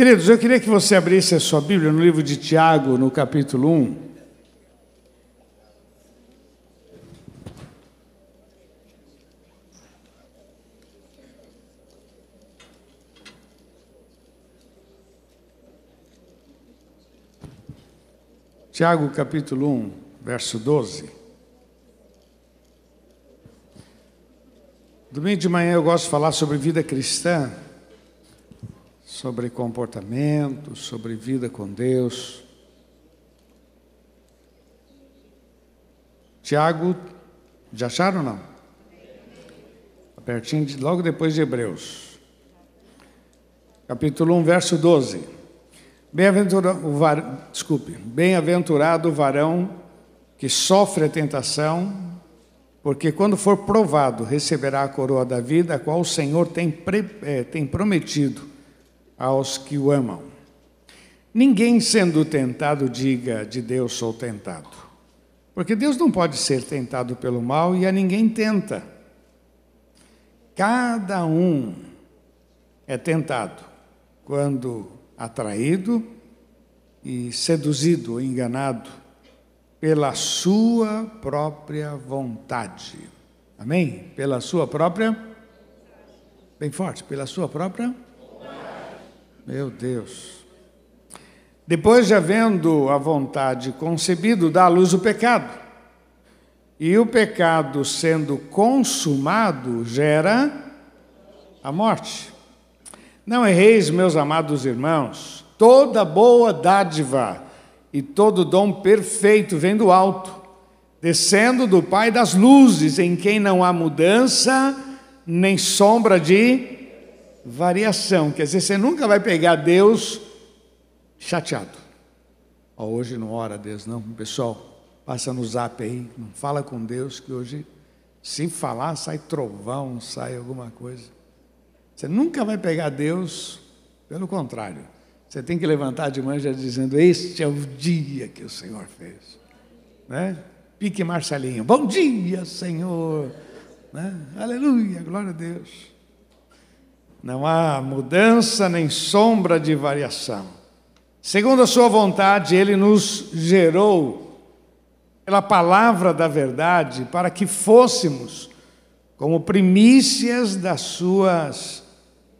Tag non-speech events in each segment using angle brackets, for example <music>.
Queridos, eu queria que você abrisse a sua Bíblia no livro de Tiago, no capítulo 1. Tiago capítulo 1, verso 12. Domingo de manhã eu gosto de falar sobre vida cristã, sobre comportamento, sobre vida com Deus. Tiago, já acharam não? Pertinho de, logo depois de Hebreus. Capítulo 1, verso 12. Bem-aventurado var... Desculpe. Bem-aventurado o varão que sofre a tentação, porque quando for provado, receberá a coroa da vida, a qual o Senhor tem, pre... é, tem prometido aos que o amam. Ninguém sendo tentado diga de Deus sou tentado. Porque Deus não pode ser tentado pelo mal e a ninguém tenta. Cada um é tentado quando atraído e seduzido, enganado pela sua própria vontade. Amém? Pela sua própria. Bem forte, pela sua própria. Meu Deus. Depois de havendo a vontade concebido, dá à luz o pecado. E o pecado sendo consumado gera a morte. Não erreis, meus amados irmãos, toda boa dádiva e todo dom perfeito vem do alto, descendo do Pai das luzes, em quem não há mudança nem sombra de variação. Quer dizer, você nunca vai pegar Deus chateado. Oh, hoje não ora a Deus, não. Pessoal, passa no zap aí, não fala com Deus, que hoje, se falar, sai trovão, sai alguma coisa. Você nunca vai pegar Deus, pelo contrário. Você tem que levantar de manhã já dizendo: Este é o dia que o Senhor fez. Né? Pique Marcelinho, bom dia, Senhor. Né? Aleluia, glória a Deus. Não há mudança nem sombra de variação. Segundo a Sua vontade, Ele nos gerou pela palavra da verdade para que fôssemos como primícias das Suas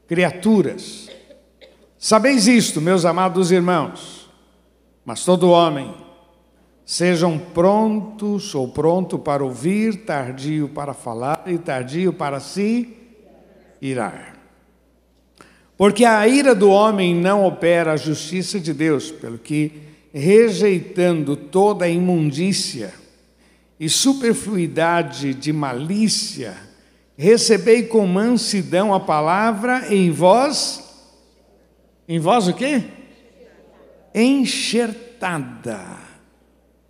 criaturas. Sabeis isto, meus amados irmãos, mas todo homem, sejam prontos ou pronto para ouvir, tardio para falar e tardio para se irar. Porque a ira do homem não opera a justiça de Deus, pelo que, rejeitando toda a imundícia e superfluidade de malícia, recebei com mansidão a palavra em vós, em vós o quê? Enxertada,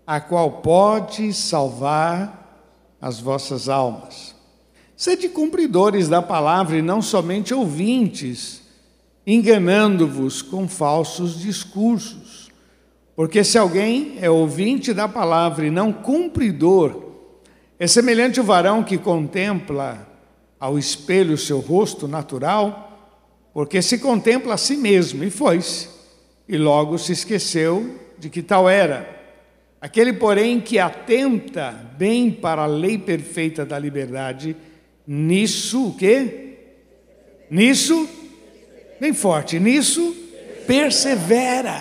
a qual pode salvar as vossas almas. Sede cumpridores da palavra e não somente ouvintes, enganando-vos com falsos discursos. Porque se alguém é ouvinte da palavra e não cumpridor, é semelhante ao varão que contempla ao espelho o seu rosto natural, porque se contempla a si mesmo, e foi-se, e logo se esqueceu de que tal era. Aquele, porém, que atenta bem para a lei perfeita da liberdade, nisso o quê? Nisso, bem forte, nisso persevera,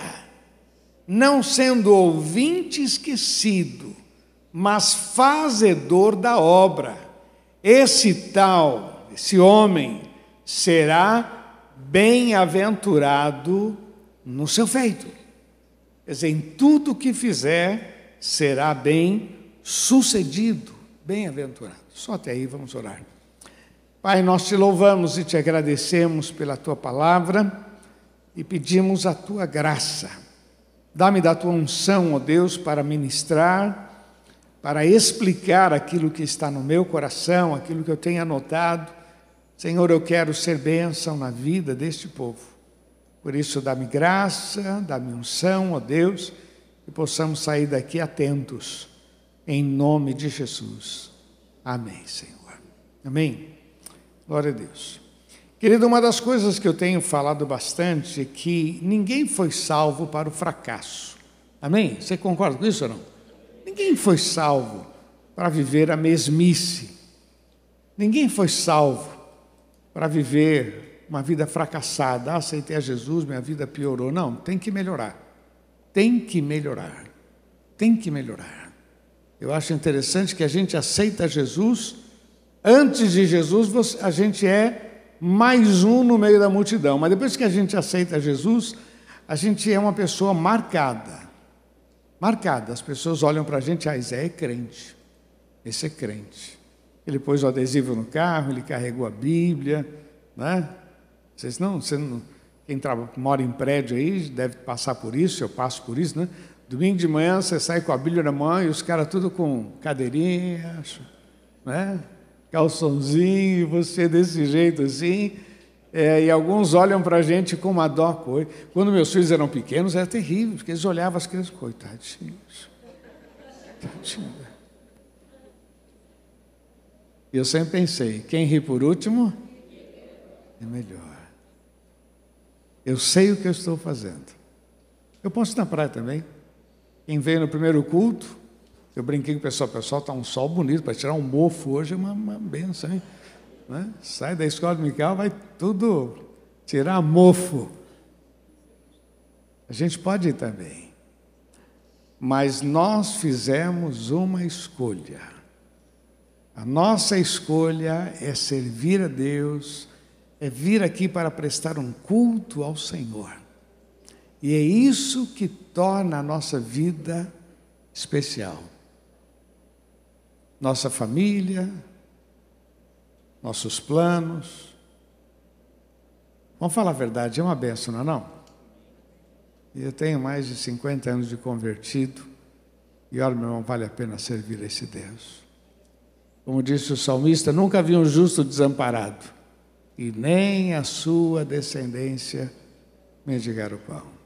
não sendo ouvinte esquecido, mas fazedor da obra esse tal, esse homem, será bem-aventurado no seu feito. Quer dizer, em tudo que fizer, será bem sucedido, bem-aventurado. Só até aí vamos orar. Pai, nós te louvamos e te agradecemos pela tua palavra e pedimos a tua graça. Dá-me da tua unção, ó Deus, para ministrar para explicar aquilo que está no meu coração, aquilo que eu tenho anotado. Senhor, eu quero ser bênção na vida deste povo. Por isso, dá-me graça, dá-me unção, ó Deus, e possamos sair daqui atentos, em nome de Jesus. Amém, Senhor. Amém. Glória a Deus. Querido, uma das coisas que eu tenho falado bastante é que ninguém foi salvo para o fracasso. Amém? Você concorda com isso ou não? Ninguém foi salvo para viver a mesmice. Ninguém foi salvo para viver uma vida fracassada. Ah, aceitei a Jesus, minha vida piorou. Não, tem que melhorar. Tem que melhorar. Tem que melhorar. Eu acho interessante que a gente aceita Jesus. Antes de Jesus, a gente é mais um no meio da multidão. Mas depois que a gente aceita Jesus, a gente é uma pessoa marcada. Marcada. As pessoas olham para a gente, ah, Zé é crente. Esse é crente. Ele pôs o adesivo no carro, ele carregou a Bíblia, né? Vocês não, você não quem mora em prédio aí deve passar por isso, eu passo por isso, né? Domingo de manhã você sai com a Bíblia na mão e os caras tudo com cadeirinha, né? Calçãozinho, você desse jeito assim. É, e alguns olham para a gente com uma dó. Quando meus filhos eram pequenos, era terrível, porque eles olhavam as crianças, coitadinhos. Tadinho. E eu sempre pensei: quem ri por último é melhor. Eu sei o que eu estou fazendo. Eu posso ir na praia também. Quem veio no primeiro culto, eu brinquei com o pessoal, pessoal, está um sol bonito, para tirar um mofo hoje é uma, uma benção, hein? Né? Sai da escola dominical, vai tudo tirar mofo. A gente pode ir também. Mas nós fizemos uma escolha. A nossa escolha é servir a Deus, é vir aqui para prestar um culto ao Senhor. E é isso que torna a nossa vida especial nossa família, nossos planos. Vamos falar a verdade, é uma benção, não é não? Eu tenho mais de 50 anos de convertido e olha, meu irmão, vale a pena servir a esse Deus. Como disse o salmista, nunca vi um justo desamparado e nem a sua descendência mendigar o pão.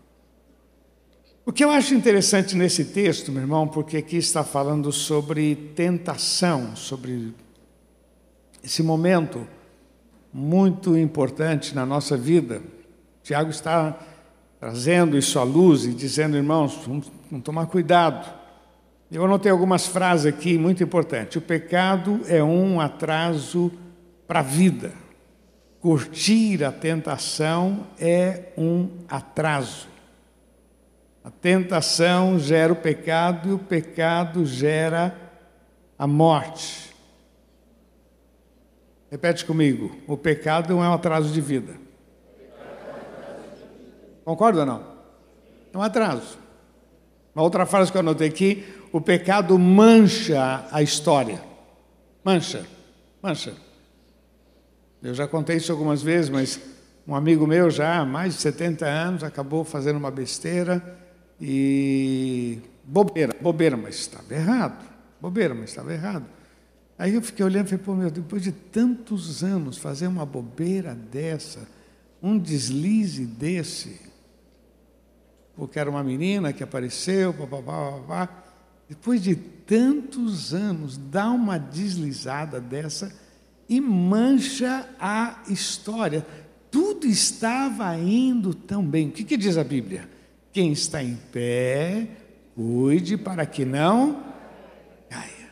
O que eu acho interessante nesse texto, meu irmão, porque aqui está falando sobre tentação, sobre esse momento muito importante na nossa vida. Tiago está trazendo isso à luz e dizendo, irmãos, vamos, vamos tomar cuidado. Eu anotei algumas frases aqui muito importantes. O pecado é um atraso para a vida. Curtir a tentação é um atraso. A tentação gera o pecado e o pecado gera a morte. Repete comigo: o pecado não é um atraso de vida. Concorda ou não? É um atraso. Uma outra frase que eu anotei aqui: o pecado mancha a história. Mancha, mancha. Eu já contei isso algumas vezes, mas um amigo meu já há mais de 70 anos acabou fazendo uma besteira e bobeira, bobeira, mas estava errado. Bobeira, mas estava errado. Aí eu fiquei olhando e falei, pô, meu, depois de tantos anos fazer uma bobeira dessa, um deslize desse, porque era uma menina que apareceu, papapá, papapá. Depois de tantos anos, dá uma deslizada dessa e mancha a história. Tudo estava indo tão bem. O que, que diz a Bíblia? Quem está em pé, cuide para que não caia.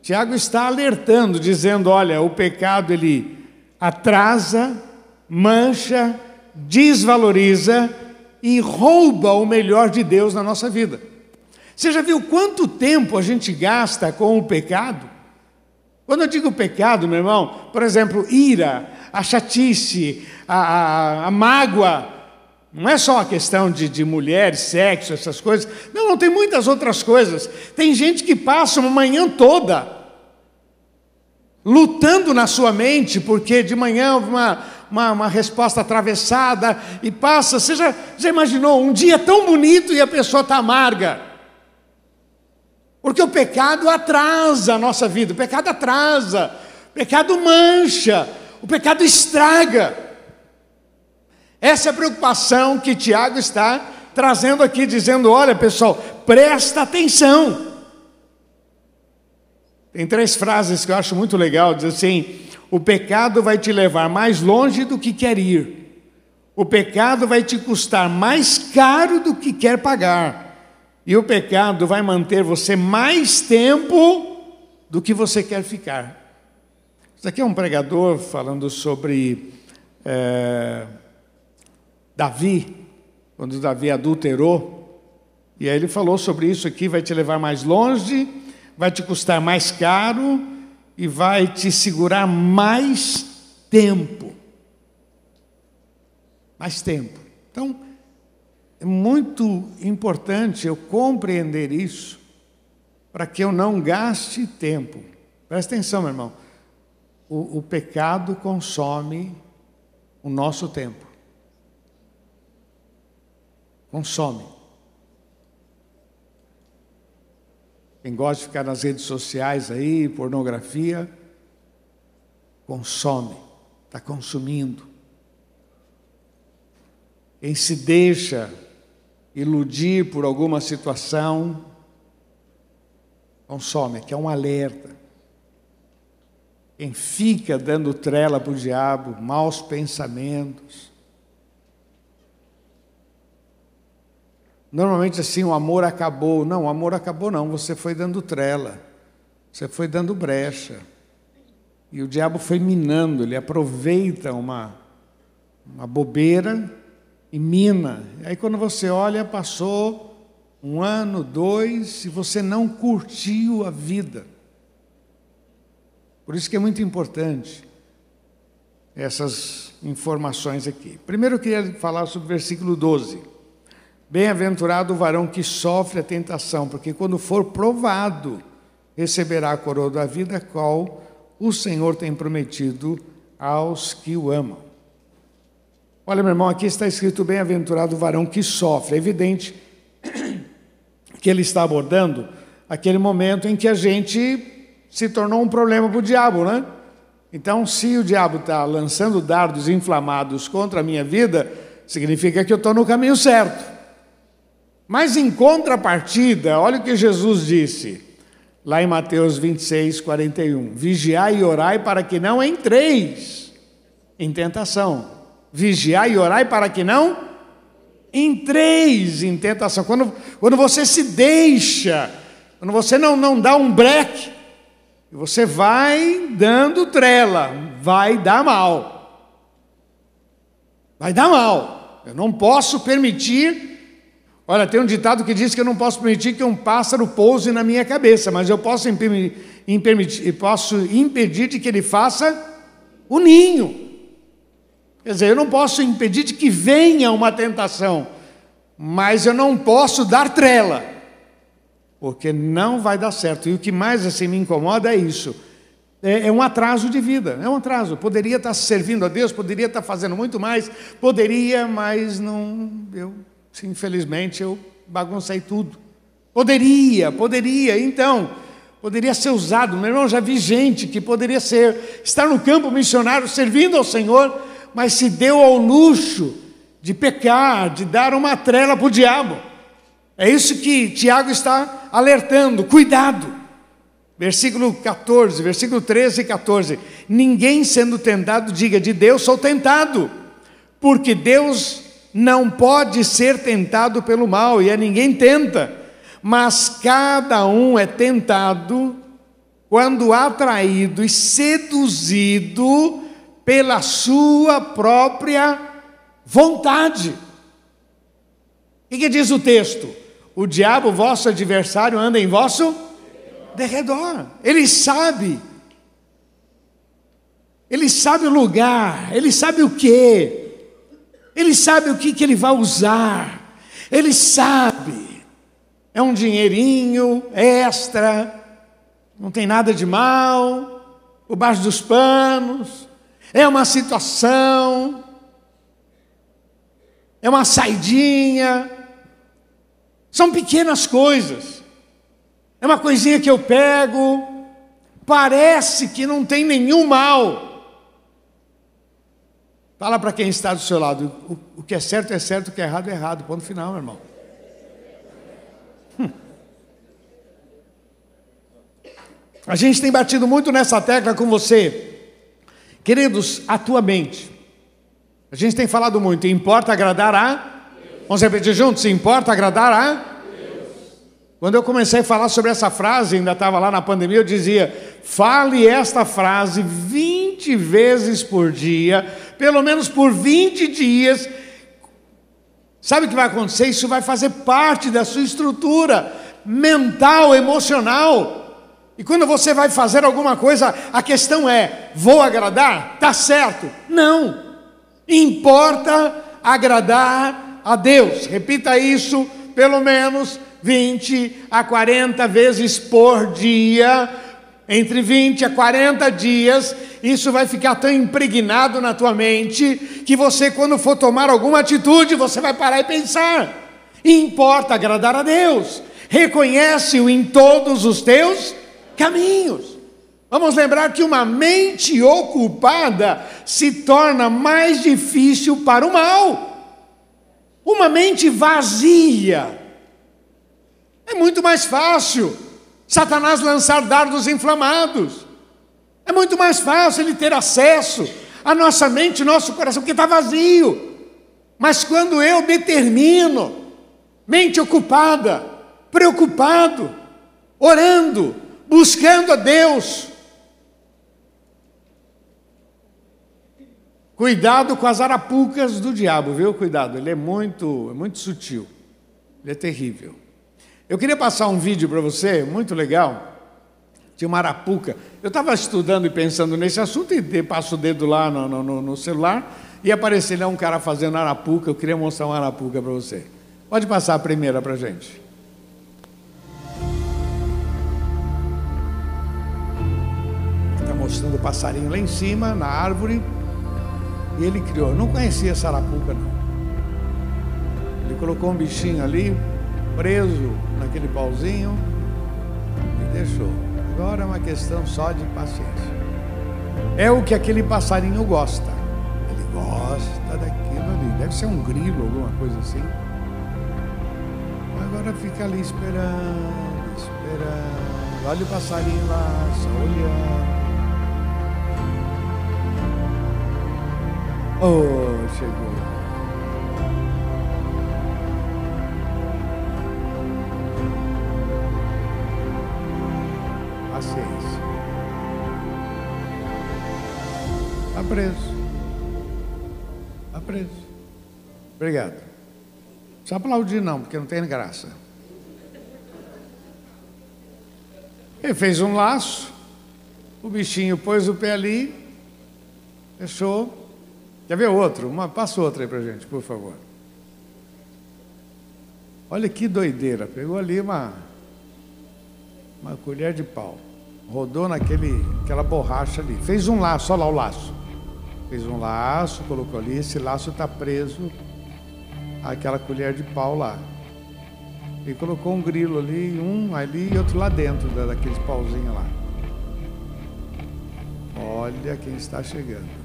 Tiago está alertando, dizendo: olha, o pecado ele atrasa, mancha, desvaloriza e rouba o melhor de Deus na nossa vida. Você já viu quanto tempo a gente gasta com o pecado? Quando eu digo pecado, meu irmão, por exemplo, ira, a chatice, a, a, a mágoa, não é só a questão de, de mulher, sexo, essas coisas. Não, não, tem muitas outras coisas. Tem gente que passa uma manhã toda lutando na sua mente, porque de manhã uma, uma, uma resposta atravessada e passa. Você já, já imaginou um dia tão bonito e a pessoa está amarga? Porque o pecado atrasa a nossa vida, o pecado atrasa, o pecado mancha, o pecado estraga. Essa é a preocupação que Tiago está trazendo aqui, dizendo: olha pessoal, presta atenção. Tem três frases que eu acho muito legal, diz assim: o pecado vai te levar mais longe do que quer ir. O pecado vai te custar mais caro do que quer pagar. E o pecado vai manter você mais tempo do que você quer ficar. Isso aqui é um pregador falando sobre é, Davi, quando Davi adulterou. E aí ele falou sobre isso aqui: vai te levar mais longe, vai te custar mais caro e vai te segurar mais tempo. Mais tempo. Então, é muito importante eu compreender isso para que eu não gaste tempo. Presta atenção, meu irmão. O, o pecado consome o nosso tempo. Consome. Quem gosta de ficar nas redes sociais aí, pornografia, consome, está consumindo. Quem se deixa iludir por alguma situação, consome, que é um alerta. Quem fica dando trela para o diabo, maus pensamentos. Normalmente assim, o amor acabou. Não, o amor acabou não, você foi dando trela. Você foi dando brecha. E o diabo foi minando, ele aproveita uma, uma bobeira e mina. Aí quando você olha, passou um ano, dois, e você não curtiu a vida. Por isso que é muito importante essas informações aqui. Primeiro eu queria falar sobre o versículo 12. Bem-aventurado o varão que sofre a tentação, porque quando for provado, receberá a coroa da vida, qual o Senhor tem prometido aos que o amam. Olha, meu irmão, aqui está escrito bem-aventurado o varão que sofre. É evidente <coughs> que ele está abordando aquele momento em que a gente se tornou um problema para o diabo, né? Então, se o diabo está lançando dardos inflamados contra a minha vida, significa que eu estou no caminho certo. Mas em contrapartida, olha o que Jesus disse, lá em Mateus 26, 41. Vigiai e orai para que não entreis em tentação. Vigiai e orai para que não entreis em tentação. Quando, quando você se deixa, quando você não, não dá um breque, você vai dando trela, vai dar mal. Vai dar mal. Eu não posso permitir. Olha, tem um ditado que diz que eu não posso permitir que um pássaro pouse na minha cabeça, mas eu posso, impedir, posso impedir de que ele faça o ninho. Quer dizer, eu não posso impedir de que venha uma tentação, mas eu não posso dar trela, porque não vai dar certo. E o que mais assim me incomoda é isso. É, é um atraso de vida, é um atraso. Poderia estar servindo a Deus, poderia estar fazendo muito mais, poderia, mas não. Eu, infelizmente, eu baguncei tudo. Poderia, poderia, então, poderia ser usado. Meu irmão, já vi gente que poderia ser, estar no campo missionário servindo ao Senhor, mas se deu ao luxo de pecar, de dar uma trela para o diabo. É isso que Tiago está alertando, cuidado. Versículo 14, versículo 13 e 14. Ninguém sendo tentado diga de Deus sou tentado, porque Deus não pode ser tentado pelo mal e a ninguém tenta, mas cada um é tentado quando atraído e seduzido pela sua própria vontade. O que, que, diz o texto? O diabo, vosso adversário, anda em vosso derredor. Ele sabe. Ele sabe o lugar, ele sabe o que, ele sabe o que, que ele vai usar, ele sabe. É um dinheirinho extra, não tem nada de mal, por baixo dos panos, é uma situação, é uma saidinha, são pequenas coisas, é uma coisinha que eu pego, parece que não tem nenhum mal. Fala para quem está do seu lado, o, o, que é certo é certo, o que é errado é errado, ponto final, meu irmão. Hum. A gente tem batido muito nessa tecla com você Queridos, a tua mente. A gente tem falado muito, importa agradar a? Vamos repetir juntos? Importa agradar a? Quando eu comecei a falar sobre essa frase, ainda estava lá na pandemia, eu dizia: fale esta frase 20 vezes por dia, pelo menos por 20 dias. Sabe o que vai acontecer? Isso vai fazer parte da sua estrutura mental, emocional. E quando você vai fazer alguma coisa, a questão é: vou agradar? Tá certo? Não. Importa agradar a Deus. Repita isso pelo menos 20 a 40 vezes por dia, entre 20 a 40 dias, isso vai ficar tão impregnado na tua mente que você, quando for tomar alguma atitude, você vai parar e pensar. Importa agradar a Deus, reconhece-o em todos os teus caminhos. Vamos lembrar que uma mente ocupada se torna mais difícil para o mal. Uma mente vazia é muito mais fácil Satanás lançar dardos inflamados. É muito mais fácil ele ter acesso à nossa mente, nosso coração, porque está vazio. Mas quando eu determino, mente ocupada, preocupado, orando, buscando a Deus, cuidado com as arapucas do diabo, viu? Cuidado, ele é muito, é muito sutil, ele é terrível. Eu queria passar um vídeo para você, muito legal, de uma arapuca. Eu estava estudando e pensando nesse assunto e passo o dedo lá no, no, no celular e apareceu lá um cara fazendo arapuca. Eu queria mostrar uma arapuca para você. Pode passar a primeira para gente. Está mostrando o passarinho lá em cima, na árvore. E ele criou. Eu não conhecia essa arapuca, não. Ele colocou um bichinho ali, preso naquele pauzinho e deixou. Agora é uma questão só de paciência. É o que aquele passarinho gosta. Ele gosta daquilo ali. Deve ser um grilo, alguma coisa assim. Agora fica ali esperando, esperando. Olha o passarinho lá, só olhando. Oh, chegou. preso. Está preso. Obrigado. Não aplaudir não, porque não tem graça. Ele fez um laço, o bichinho pôs o pé ali, fechou. Quer ver outro? Uma, passa outra aí pra gente, por favor. Olha que doideira. Pegou ali uma, uma colher de pau. Rodou naquele, aquela borracha ali. Fez um laço, olha lá o laço. Fez um laço, colocou ali, esse laço está preso àquela colher de pau lá. E colocou um grilo ali, um ali e outro lá dentro daqueles pauzinhos lá. Olha quem está chegando.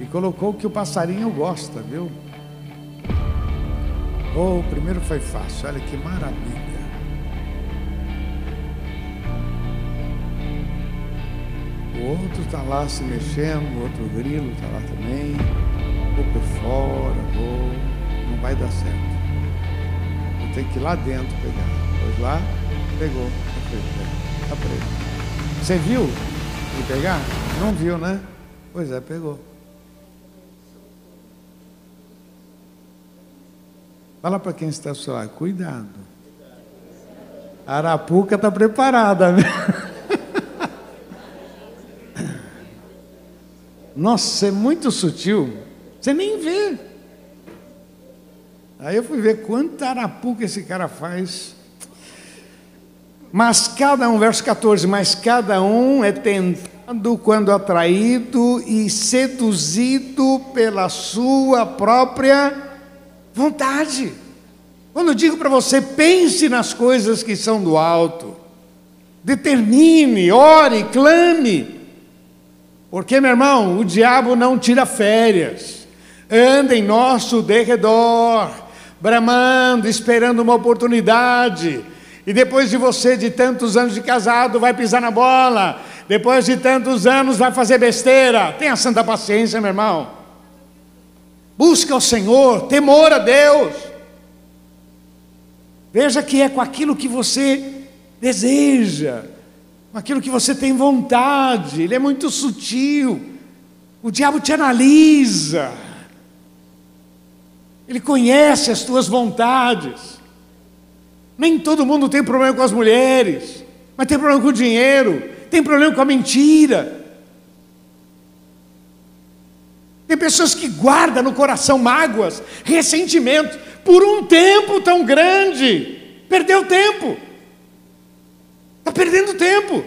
E colocou o que o passarinho gosta, viu? Oh, o primeiro foi fácil, olha que maravilha. O outro está lá se mexendo, o outro grilo está lá também. Vou por fora, vou. Não vai dar certo. Ter que ir lá dentro pegar. Pois lá, pegou. Está preso. Está preso. Você viu ele pegar? Não viu, né? Pois é, pegou. Fala para quem está só, cuidado. A arapuca está preparada. <laughs> Nossa, é muito sutil. Você nem vê. Aí eu fui ver quanta arapuca esse cara faz. Mas cada um, verso 14, mas cada um é tentado quando atraído e seduzido pela sua própria vontade. Quando eu digo para você, pense nas coisas que são do alto, determine, ore, clame, porque, meu irmão, o diabo não tira férias, anda em nosso derredor, bramando, esperando uma oportunidade. E depois de você, de tantos anos de casado, vai pisar na bola, depois de tantos anos vai fazer besteira. Tenha santa paciência, meu irmão. Busca o Senhor, temor a Deus. Veja que é com aquilo que você deseja, com aquilo que você tem vontade. Ele é muito sutil. O diabo te analisa. Ele conhece as tuas vontades. Nem todo mundo tem problema com as mulheres, mas tem problema com o dinheiro, tem problema com a mentira. Tem pessoas que guardam no coração mágoas, ressentimentos, por um tempo tão grande. Perdeu tempo. Está perdendo tempo.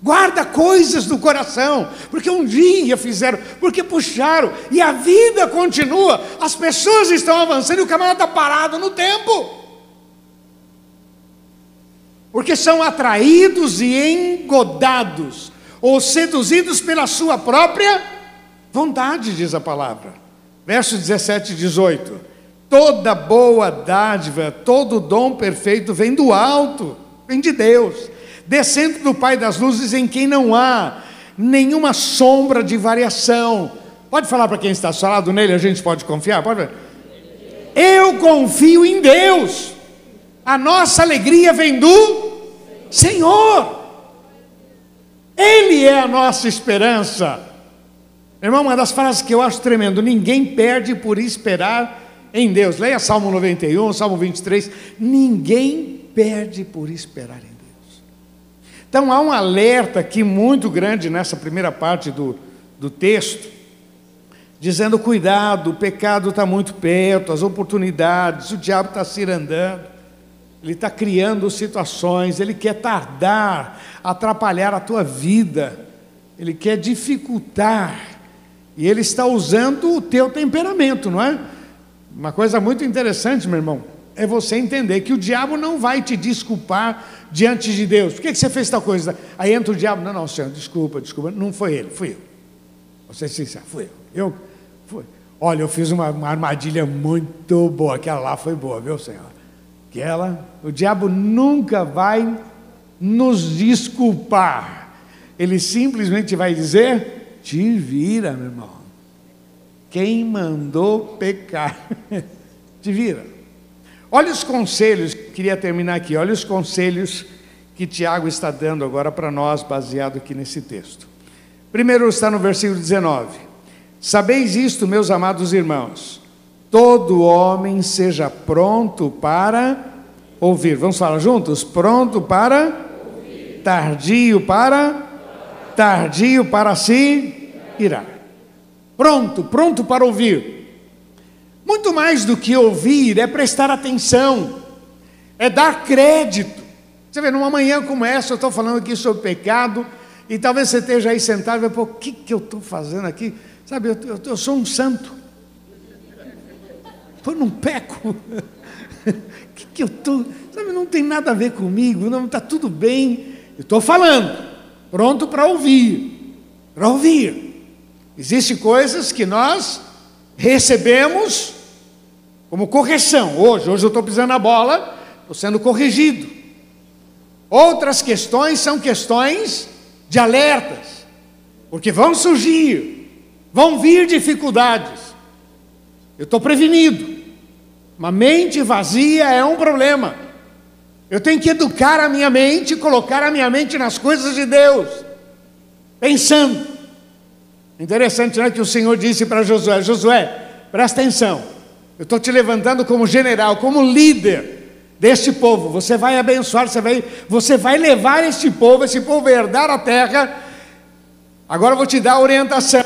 Guarda coisas do coração, porque um dia fizeram, porque puxaram, e a vida continua, as pessoas estão avançando e o camarada está parado no tempo. Porque são atraídos e engodados, ou seduzidos pela sua própria vontade, diz a palavra. Versos 17 e 18. Toda boa dádiva, todo dom perfeito vem do alto, vem de Deus descendo do Pai das luzes, em quem não há nenhuma sombra de variação. Pode falar para quem está falado nele, a gente pode confiar? Pode Eu confio em Deus. A nossa alegria vem do Senhor. Ele é a nossa esperança. Irmão, uma das frases que eu acho tremendo: ninguém perde por esperar em Deus. Leia Salmo 91, Salmo 23. Ninguém perde por esperar em Deus. Então há um alerta aqui muito grande nessa primeira parte do, do texto, dizendo: cuidado, o pecado está muito perto, as oportunidades, o diabo está cirandando, ele está criando situações, ele quer tardar, atrapalhar a tua vida, ele quer dificultar, e ele está usando o teu temperamento, não é? Uma coisa muito interessante, meu irmão é você entender que o diabo não vai te desculpar diante de Deus. Por que, você fez tal coisa? Aí entra o diabo, não, não, senhor, desculpa, desculpa, não foi ele, fui eu. Você sincero, fui eu. Eu fui. Olha, eu fiz uma, uma armadilha muito boa, aquela lá foi boa, viu, senhor? Aquela, o diabo nunca vai nos desculpar. Ele simplesmente vai dizer: te vira, meu irmão. Quem mandou pecar? <laughs> te vira. Olha os conselhos, queria terminar aqui, olha os conselhos que Tiago está dando agora para nós, baseado aqui nesse texto. Primeiro está no versículo 19: Sabeis isto, meus amados irmãos, todo homem seja pronto para ouvir. Vamos falar juntos? Pronto para ouvir. tardio para tardio para se irar. Pronto, pronto para ouvir. Muito mais do que ouvir, é prestar atenção, é dar crédito. Você vê, numa manhã como essa, eu estou falando aqui sobre pecado, e talvez você esteja aí sentado e vai, pô, o que, que eu estou fazendo aqui? Sabe, eu, eu, eu sou um santo. Eu não peco. <laughs> O que, que eu estou. Sabe, não tem nada a ver comigo, não está tudo bem. Eu estou falando, pronto para ouvir. Para ouvir. Existem coisas que nós recebemos como correção. Hoje, hoje eu estou pisando a bola, estou sendo corrigido. Outras questões são questões de alertas, porque vão surgir, vão vir dificuldades. Eu estou prevenido. Uma mente vazia é um problema. Eu tenho que educar a minha mente, colocar a minha mente nas coisas de Deus, pensando. Interessante, não é que o Senhor disse para Josué: Josué, presta atenção. Eu estou te levantando como general, como líder deste povo. Você vai abençoar, você vai, você vai levar este povo, esse povo herdar a terra. Agora eu vou te dar a orientação.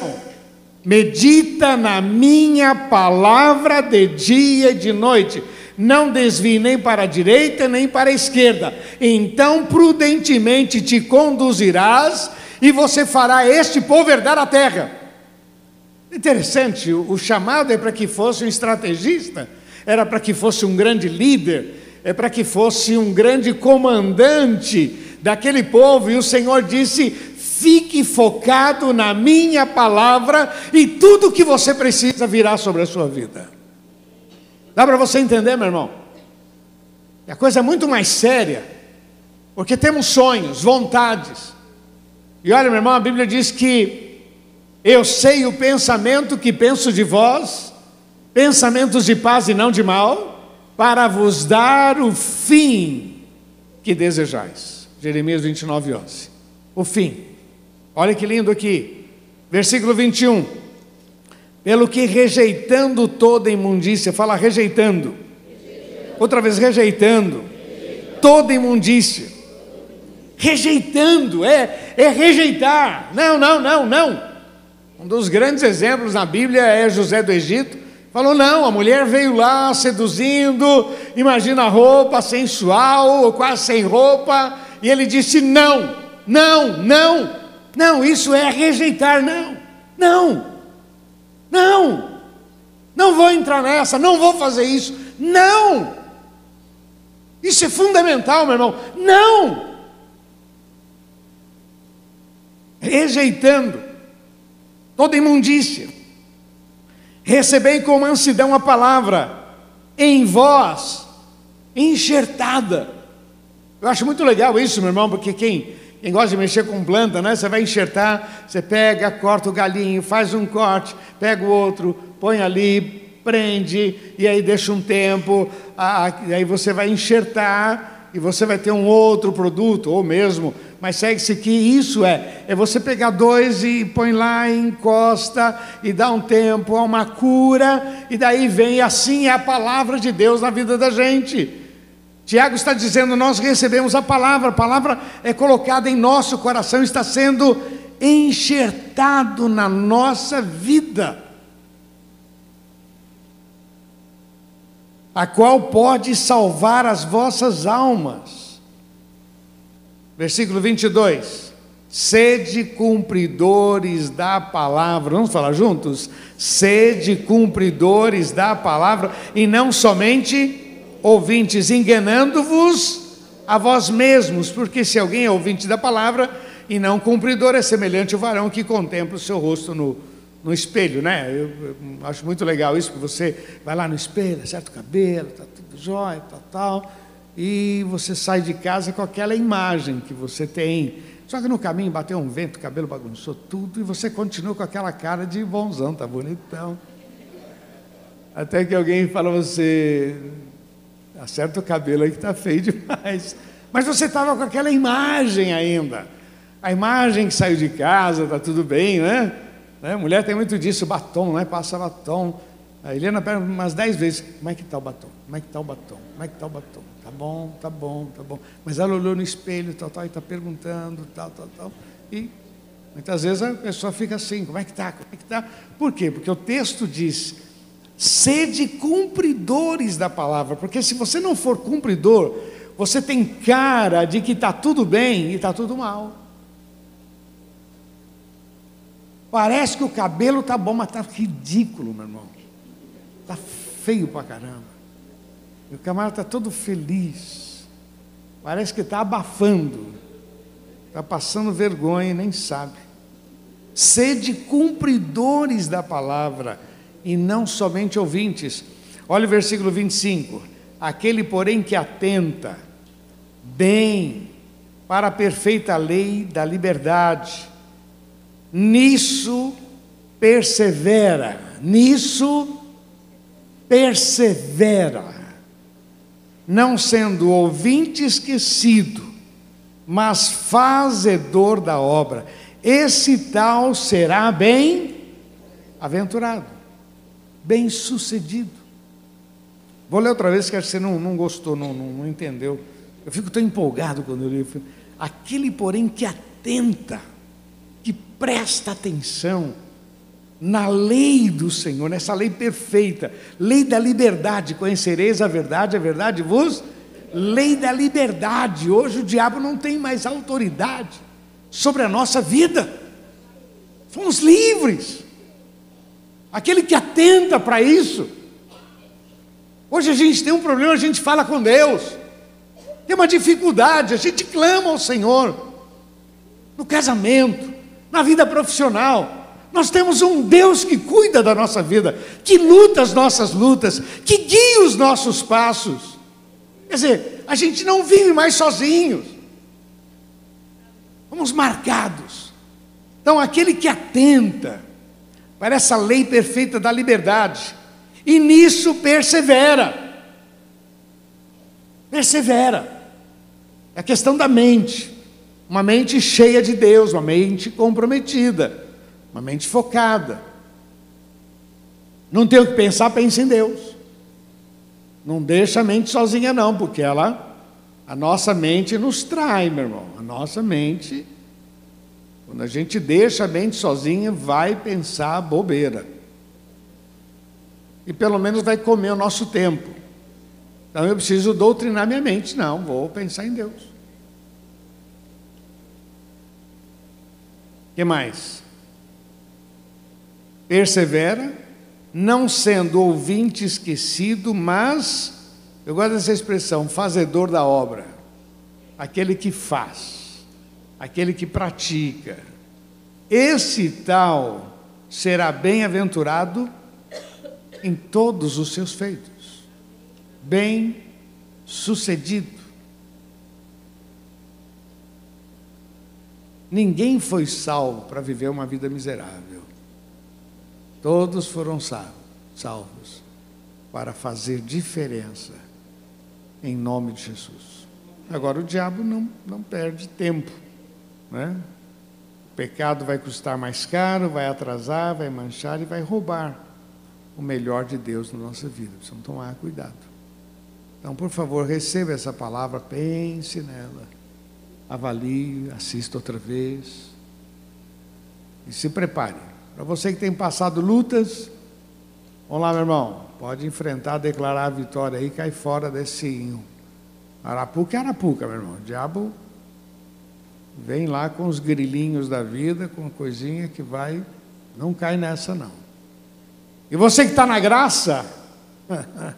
Medita na minha palavra de dia e de noite. Não desvie nem para a direita nem para a esquerda. Então prudentemente te conduzirás e você fará este povo herdar a terra. Interessante, o, o chamado é para que fosse um estrategista, era para que fosse um grande líder, é para que fosse um grande comandante daquele povo, e o Senhor disse: fique focado na minha palavra, e tudo o que você precisa virá sobre a sua vida. Dá para você entender, meu irmão? É a coisa muito mais séria, porque temos sonhos, vontades, E olha, meu irmão, a Bíblia diz que eu sei o pensamento que penso de vós, pensamentos de paz e não de mal, para vos dar o fim que desejais. Jeremias 29, 11. O fim. Olha que lindo aqui. Versículo 21. Pelo que rejeitando toda imundícia, fala rejeitando. Outra vez, rejeitando. Toda imundícia rejeitando, é, é rejeitar. Não, não, não, não. Um dos grandes exemplos na Bíblia é José do Egito. Falou: não, a mulher veio lá seduzindo, imagina a roupa sensual, quase sem roupa, e ele disse: não, não, não, não, isso é rejeitar, não, não, não, não vou entrar nessa, não vou fazer isso, não, isso é fundamental, meu irmão, não, rejeitando toda imundícia. Recebei com mansidão a palavra em vós, enxertada. Eu acho muito legal isso, meu irmão, porque quem, quem gosta de mexer com planta, né? Você vai enxertar, você pega, corta o galinho, faz um corte, pega o outro, põe ali, prende, e aí deixa um tempo, aí você vai enxertar e você vai ter um outro produto, ou mesmo mas segue-se aqui, isso é, é você pegar dois e põe lá, encosta e dá um tempo, há uma cura, e daí vem, assim é a palavra de Deus na vida da gente. Tiago está dizendo: nós recebemos a palavra, a palavra é colocada em nosso coração, está sendo enxertado na nossa vida, a qual pode salvar as vossas almas. Versículo 22. Sede cumpridores da palavra. Vamos falar juntos? Sede cumpridores da palavra e não somente ouvintes, enganando-vos a vós mesmos, porque se alguém é ouvinte da palavra e não cumpridor, é semelhante ao varão que contempla o seu rosto no, no espelho, né? Eu, eu, acho muito legal isso, que você vai lá no espelho, acerta o cabelo, tá tudo jóia, tal, tal e você sai de casa com aquela imagem que você tem. Só que no caminho bateu um vento, o cabelo bagunçou tudo e você continua com aquela cara de bonzão, tá bonitão. Até que alguém fala você acerta o cabelo aí que tá feio demais. Mas você estava com aquela imagem ainda. A imagem que saiu de casa, tá tudo bem, né? né? Mulher tem muito disso, batom, né? Passa batom. A Helena pergunta umas dez vezes, como é que está o batom? Como é que está o batom? Como é que está o batom? Tá bom, tá bom, tá bom. Mas ela olhou no espelho, tal, tal, e está perguntando, tal, tal, tal. E muitas vezes a pessoa fica assim, como é que está? Como é que está? Por quê? Porque o texto diz, sede cumpridores da palavra, porque se você não for cumpridor, você tem cara de que está tudo bem e está tudo mal. Parece que o cabelo está bom, mas está ridículo, meu irmão. Está feio pra caramba. E o camarada está todo feliz. Parece que está abafando. Está passando vergonha e nem sabe. Sede cumpridores da palavra e não somente ouvintes. Olha o versículo 25. Aquele, porém, que atenta bem para a perfeita lei da liberdade, nisso persevera, nisso persevera não sendo ouvinte esquecido, mas fazedor da obra. Esse tal será bem aventurado, bem sucedido. Vou ler outra vez, que acho que você não, não gostou, não, não, não entendeu. Eu fico tão empolgado quando eu leio. Aquele, porém, que atenta, que presta atenção, na lei do Senhor, nessa lei perfeita, lei da liberdade, conhecereis a verdade, a verdade vos. Lei da liberdade, hoje o diabo não tem mais autoridade sobre a nossa vida, fomos livres. Aquele que atenta para isso, hoje a gente tem um problema, a gente fala com Deus, tem uma dificuldade, a gente clama ao Senhor, no casamento, na vida profissional, nós temos um Deus que cuida da nossa vida, que luta as nossas lutas, que guia os nossos passos. Quer dizer, a gente não vive mais sozinhos. Fomos marcados Então, aquele que atenta para essa lei perfeita da liberdade, e nisso persevera. Persevera. É a questão da mente. Uma mente cheia de Deus, uma mente comprometida, uma mente focada. Não tem o que pensar, pense em Deus. Não deixa a mente sozinha, não, porque ela, a nossa mente nos trai, meu irmão. A nossa mente, quando a gente deixa a mente sozinha, vai pensar bobeira. E pelo menos vai comer o nosso tempo. Então eu preciso doutrinar minha mente. Não, vou pensar em Deus. Que mais? Persevera não sendo ouvinte esquecido, mas, eu gosto dessa expressão, fazedor da obra, aquele que faz, aquele que pratica. Esse tal será bem-aventurado em todos os seus feitos, bem-sucedido. Ninguém foi salvo para viver uma vida miserável. Todos foram salvos para fazer diferença em nome de Jesus. Agora o diabo não, não perde tempo, né? O pecado vai custar mais caro, vai atrasar, vai manchar e vai roubar o melhor de Deus na nossa vida. Precisamos tomar cuidado. Então, por favor, receba essa palavra, pense nela, avalie, assista outra vez e se prepare para você que tem passado lutas, vamos lá, meu irmão, pode enfrentar, declarar a vitória aí, cai fora desse Arapuca é Arapuca, meu irmão. O diabo vem lá com os grilinhos da vida, com coisinha que vai, não cai nessa não. E você que está na graça, <laughs>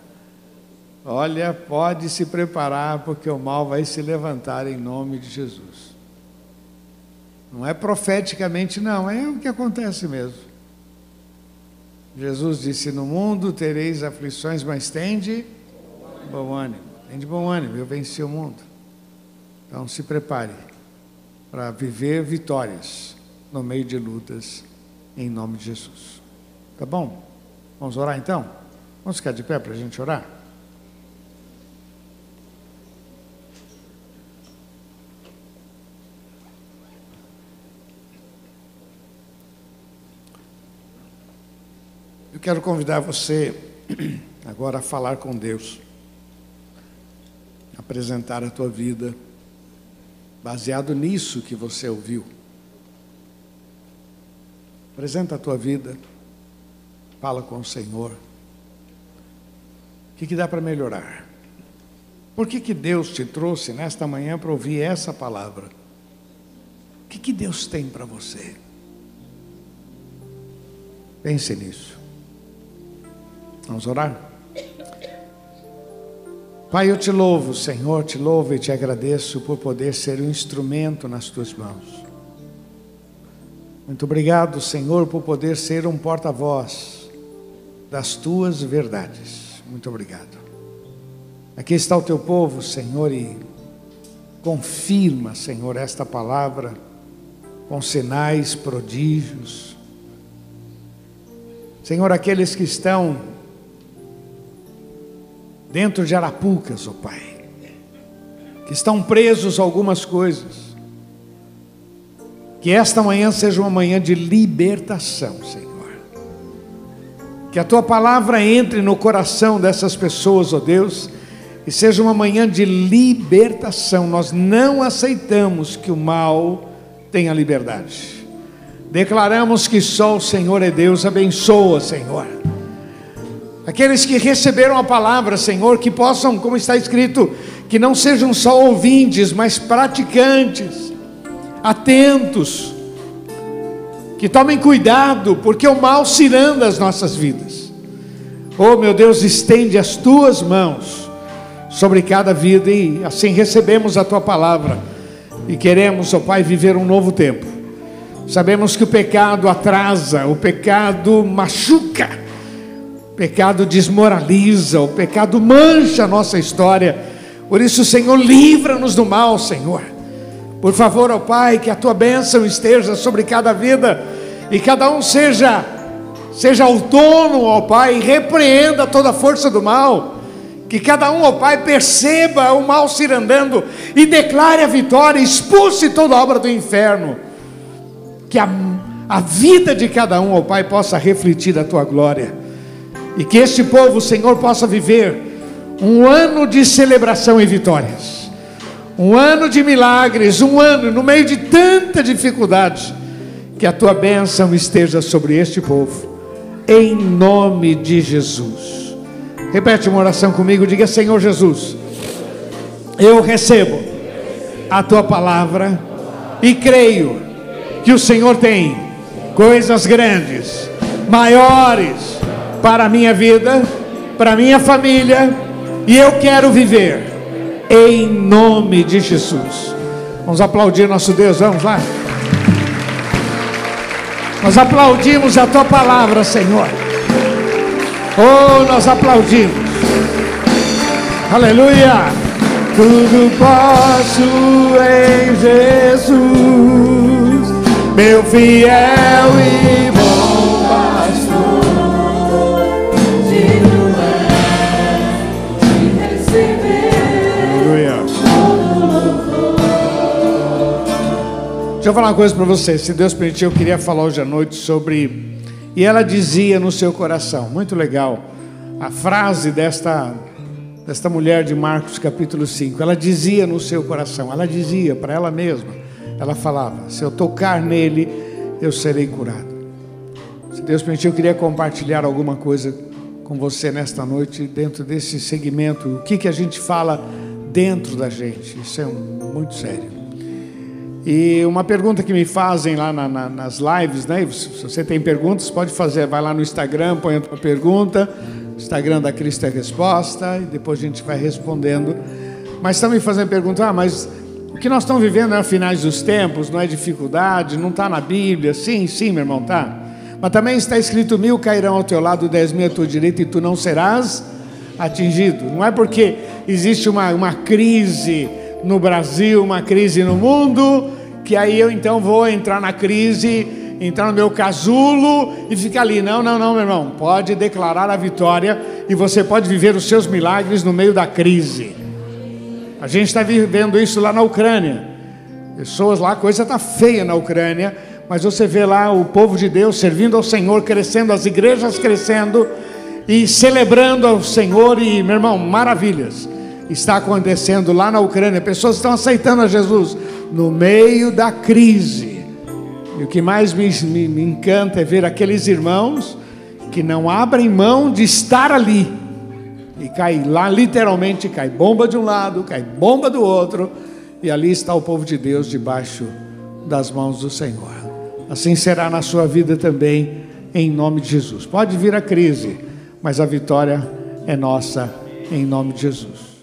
olha, pode se preparar, porque o mal vai se levantar em nome de Jesus. Não é profeticamente, não, é o que acontece mesmo. Jesus disse: No mundo tereis aflições, mas tende bom ânimo. Tende bom ânimo, eu venci o mundo. Então se prepare para viver vitórias no meio de lutas, em nome de Jesus. Tá bom? Vamos orar então? Vamos ficar de pé para a gente orar? Eu quero convidar você <clears throat> agora a falar com Deus, apresentar a tua vida, baseado nisso que você ouviu. Apresenta a tua vida, fala com o Senhor. O que, que dá para melhorar? Por que, que Deus te trouxe nesta manhã para ouvir essa palavra? O que, que Deus tem para você? Pense nisso. Vamos orar? Pai, eu te louvo, Senhor, te louvo e te agradeço por poder ser um instrumento nas tuas mãos. Muito obrigado, Senhor, por poder ser um porta-voz das tuas verdades. Muito obrigado. Aqui está o teu povo, Senhor, e confirma, Senhor, esta palavra com sinais, prodígios. Senhor, aqueles que estão dentro de Arapucas, ó oh Pai, que estão presos a algumas coisas. Que esta manhã seja uma manhã de libertação, Senhor. Que a tua palavra entre no coração dessas pessoas, ó oh Deus, e seja uma manhã de libertação. Nós não aceitamos que o mal tenha liberdade. Declaramos que só o Senhor é Deus. Abençoa, Senhor Aqueles que receberam a palavra, Senhor, que possam, como está escrito, que não sejam só ouvintes, mas praticantes, atentos, que tomem cuidado, porque o mal ciranda as nossas vidas. Oh, meu Deus, estende as tuas mãos sobre cada vida e assim recebemos a tua palavra e queremos, oh Pai, viver um novo tempo. Sabemos que o pecado atrasa, o pecado machuca pecado desmoraliza, o pecado mancha a nossa história. Por isso, Senhor, livra-nos do mal, Senhor. Por favor, ó Pai, que a tua bênção esteja sobre cada vida e cada um seja seja autônomo, ó Pai, e repreenda toda a força do mal. Que cada um, ó Pai, perceba o mal se andando e declare a vitória, expulse toda obra do inferno. Que a, a vida de cada um, ó Pai, possa refletir a tua glória. E que este povo, Senhor, possa viver um ano de celebração e vitórias. Um ano de milagres, um ano no meio de tanta dificuldade. Que a tua bênção esteja sobre este povo em nome de Jesus. Repete uma oração comigo, diga: Senhor Jesus, eu recebo a tua palavra e creio que o Senhor tem coisas grandes, maiores para a minha vida, para a minha família, e eu quero viver em nome de Jesus. Vamos aplaudir nosso Deus, vamos lá. Nós aplaudimos a tua palavra, Senhor. Oh, nós aplaudimos. Aleluia. Tudo posso em Jesus, meu fiel e falar uma coisa para você. Se Deus permitir, eu queria falar hoje à noite sobre. E ela dizia no seu coração, muito legal, a frase desta, desta mulher de Marcos capítulo 5. Ela dizia no seu coração, ela dizia para ela mesma, ela falava: Se eu tocar nele, eu serei curado. Se Deus permitir, eu queria compartilhar alguma coisa com você nesta noite, dentro desse segmento. O que, que a gente fala dentro da gente? Isso é muito sério. E uma pergunta que me fazem lá na, na, nas lives, né? Se você tem perguntas, pode fazer. Vai lá no Instagram, põe a tua pergunta. Instagram da Cristo é Resposta. E depois a gente vai respondendo. Mas estão me fazendo pergunta, ah, mas o que nós estamos vivendo é finais dos tempos, não é dificuldade, não está na Bíblia. Sim, sim, meu irmão, tá. Mas também está escrito: mil cairão ao teu lado, dez mil à tua direita, e tu não serás atingido. Não é porque existe uma, uma crise no Brasil, uma crise no mundo, que aí eu então vou entrar na crise, entrar no meu casulo e ficar ali. Não, não, não, meu irmão. Pode declarar a vitória e você pode viver os seus milagres no meio da crise. A gente está vivendo isso lá na Ucrânia. Pessoas lá, a coisa está feia na Ucrânia, mas você vê lá o povo de Deus servindo ao Senhor, crescendo, as igrejas crescendo e celebrando ao Senhor e, meu irmão, maravilhas está acontecendo lá na Ucrânia. Pessoas estão aceitando a Jesus no meio da crise. E o que mais me, me, me encanta é ver aqueles irmãos que não abrem mão de estar ali. E cai lá, literalmente, cai bomba de um lado, cai bomba do outro, e ali está o povo de Deus debaixo das mãos do Senhor. Assim será na sua vida também, em nome de Jesus. Pode vir a crise, mas a vitória é nossa, em nome de Jesus.